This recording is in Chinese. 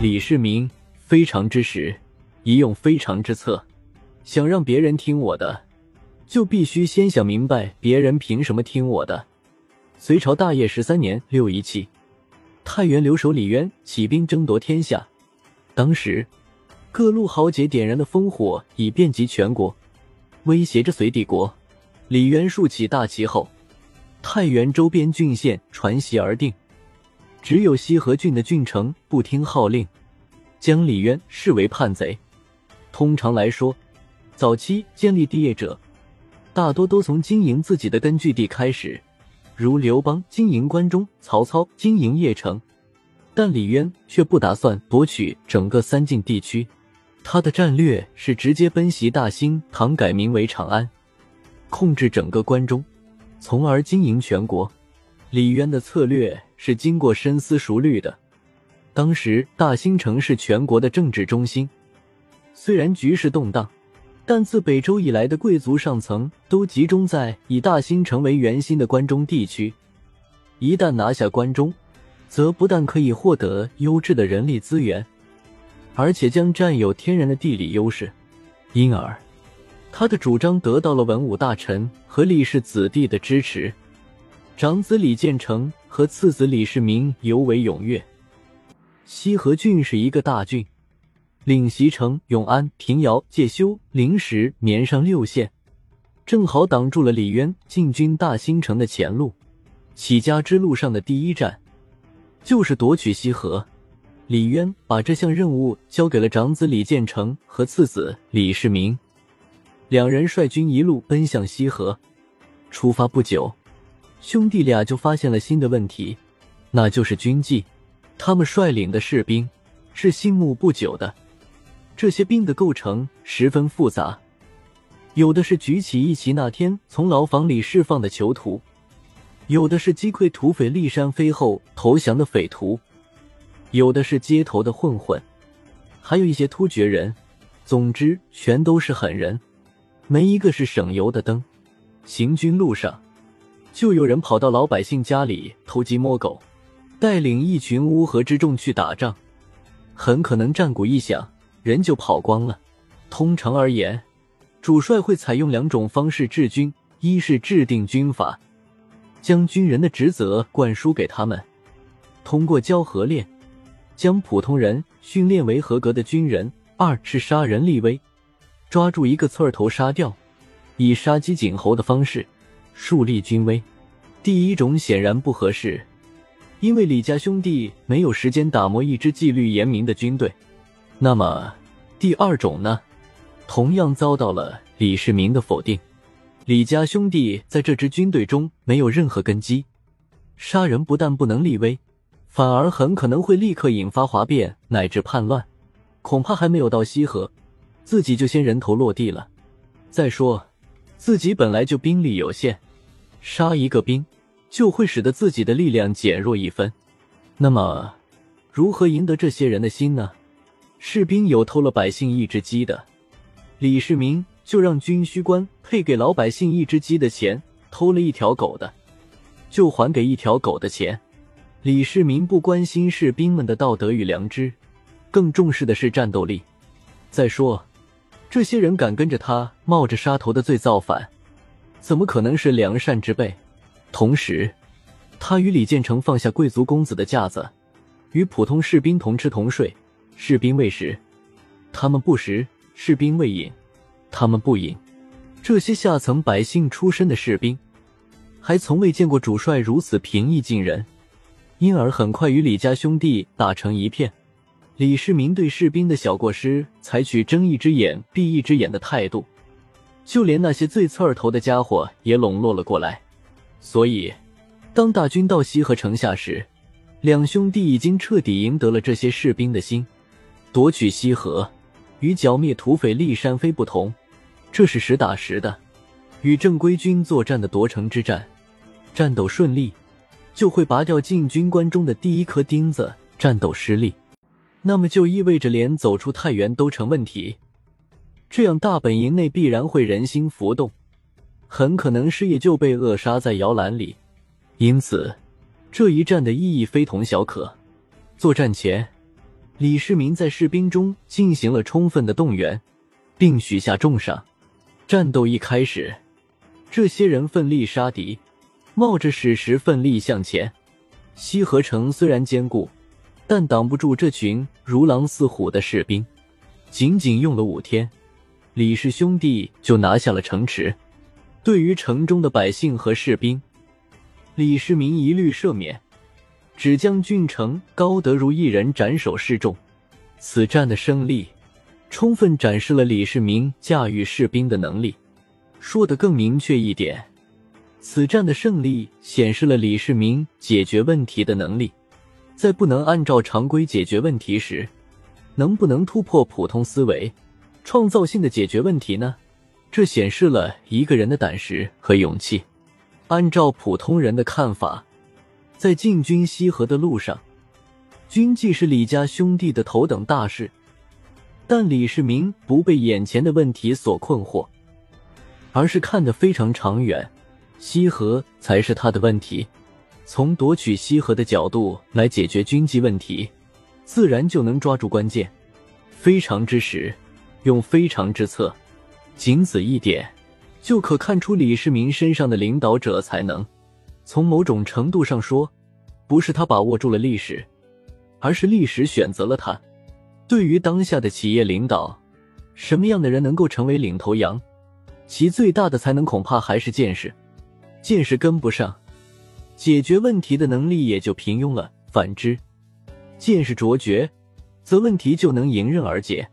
李世民非常之时，宜用非常之策。想让别人听我的，就必须先想明白别人凭什么听我的。隋朝大业十三年六一七，太原留守李渊起兵争夺天下。当时，各路豪杰点燃的烽火已遍及全国，威胁着隋帝国。李渊竖起大旗后，太原周边郡县传檄而定，只有西河郡的郡城不听号令，将李渊视为叛贼。通常来说，早期建立帝业者，大多都从经营自己的根据地开始，如刘邦经营关中，曹操经营邺城。但李渊却不打算夺取整个三晋地区，他的战略是直接奔袭大兴唐，改名为长安，控制整个关中，从而经营全国。李渊的策略是经过深思熟虑的。当时大兴城是全国的政治中心，虽然局势动荡，但自北周以来的贵族上层都集中在以大兴城为圆心的关中地区。一旦拿下关中，则不但可以获得优质的人力资源，而且将占有天然的地理优势，因而他的主张得到了文武大臣和李氏子弟的支持。长子李建成和次子李世民尤为踊跃。西河郡是一个大郡，领袭城、永安、平遥、介休、灵石、绵上六县，正好挡住了李渊进军大兴城的前路。起家之路上的第一站。就是夺取西河，李渊把这项任务交给了长子李建成和次子李世民，两人率军一路奔向西河。出发不久，兄弟俩就发现了新的问题，那就是军纪。他们率领的士兵是新募不久的，这些兵的构成十分复杂，有的是举起义旗那天从牢房里释放的囚徒。有的是击溃土匪骊山飞后投降的匪徒，有的是街头的混混，还有一些突厥人。总之，全都是狠人，没一个是省油的灯。行军路上，就有人跑到老百姓家里偷鸡摸狗，带领一群乌合之众去打仗，很可能战鼓一响，人就跑光了。通常而言，主帅会采用两种方式治军：一是制定军法。将军人的职责灌输给他们，通过教和练，将普通人训练为合格的军人；二是杀人立威，抓住一个刺儿头杀掉，以杀鸡儆猴的方式树立军威。第一种显然不合适，因为李家兄弟没有时间打磨一支纪律严明的军队。那么第二种呢？同样遭到了李世民的否定。李家兄弟在这支军队中没有任何根基，杀人不但不能立威，反而很可能会立刻引发哗变乃至叛乱。恐怕还没有到西河，自己就先人头落地了。再说，自己本来就兵力有限，杀一个兵就会使得自己的力量减弱一分。那么，如何赢得这些人的心呢？士兵有偷了百姓一只鸡的，李世民。就让军需官配给老百姓一只鸡的钱，偷了一条狗的，就还给一条狗的钱。李世民不关心士兵们的道德与良知，更重视的是战斗力。再说，这些人敢跟着他冒着杀头的罪造反，怎么可能是良善之辈？同时，他与李建成放下贵族公子的架子，与普通士兵同吃同睡。士兵喂食，他们不食；士兵喂饮。他们不饮，这些下层百姓出身的士兵，还从未见过主帅如此平易近人，因而很快与李家兄弟打成一片。李世民对士兵的小过失采取睁一只眼闭一只眼的态度，就连那些最刺儿头的家伙也笼络了过来。所以，当大军到西河城下时，两兄弟已经彻底赢得了这些士兵的心，夺取西河。与剿灭土匪立山飞不同，这是实打实的，与正规军作战的夺城之战。战斗顺利，就会拔掉进军关中的第一颗钉子；战斗失利，那么就意味着连走出太原都成问题。这样大本营内必然会人心浮动，很可能失业就被扼杀在摇篮里。因此，这一战的意义非同小可。作战前。李世民在士兵中进行了充分的动员，并许下重赏。战斗一开始，这些人奋力杀敌，冒着矢石奋力向前。西河城虽然坚固，但挡不住这群如狼似虎的士兵。仅仅用了五天，李氏兄弟就拿下了城池。对于城中的百姓和士兵，李世民一律赦免，只将郡城高德如一人斩首示众。此战的胜利，充分展示了李世民驾驭士兵的能力。说的更明确一点，此战的胜利显示了李世民解决问题的能力。在不能按照常规解决问题时，能不能突破普通思维，创造性的解决问题呢？这显示了一个人的胆识和勇气。按照普通人的看法，在进军西河的路上，军纪是李家兄弟的头等大事。但李世民不被眼前的问题所困惑，而是看得非常长远。西河才是他的问题，从夺取西河的角度来解决军纪问题，自然就能抓住关键。非常之时，用非常之策，仅此一点。就可看出李世民身上的领导者才能。从某种程度上说，不是他把握住了历史，而是历史选择了他。对于当下的企业领导，什么样的人能够成为领头羊？其最大的才能恐怕还是见识。见识跟不上，解决问题的能力也就平庸了。反之，见识卓绝，则问题就能迎刃而解。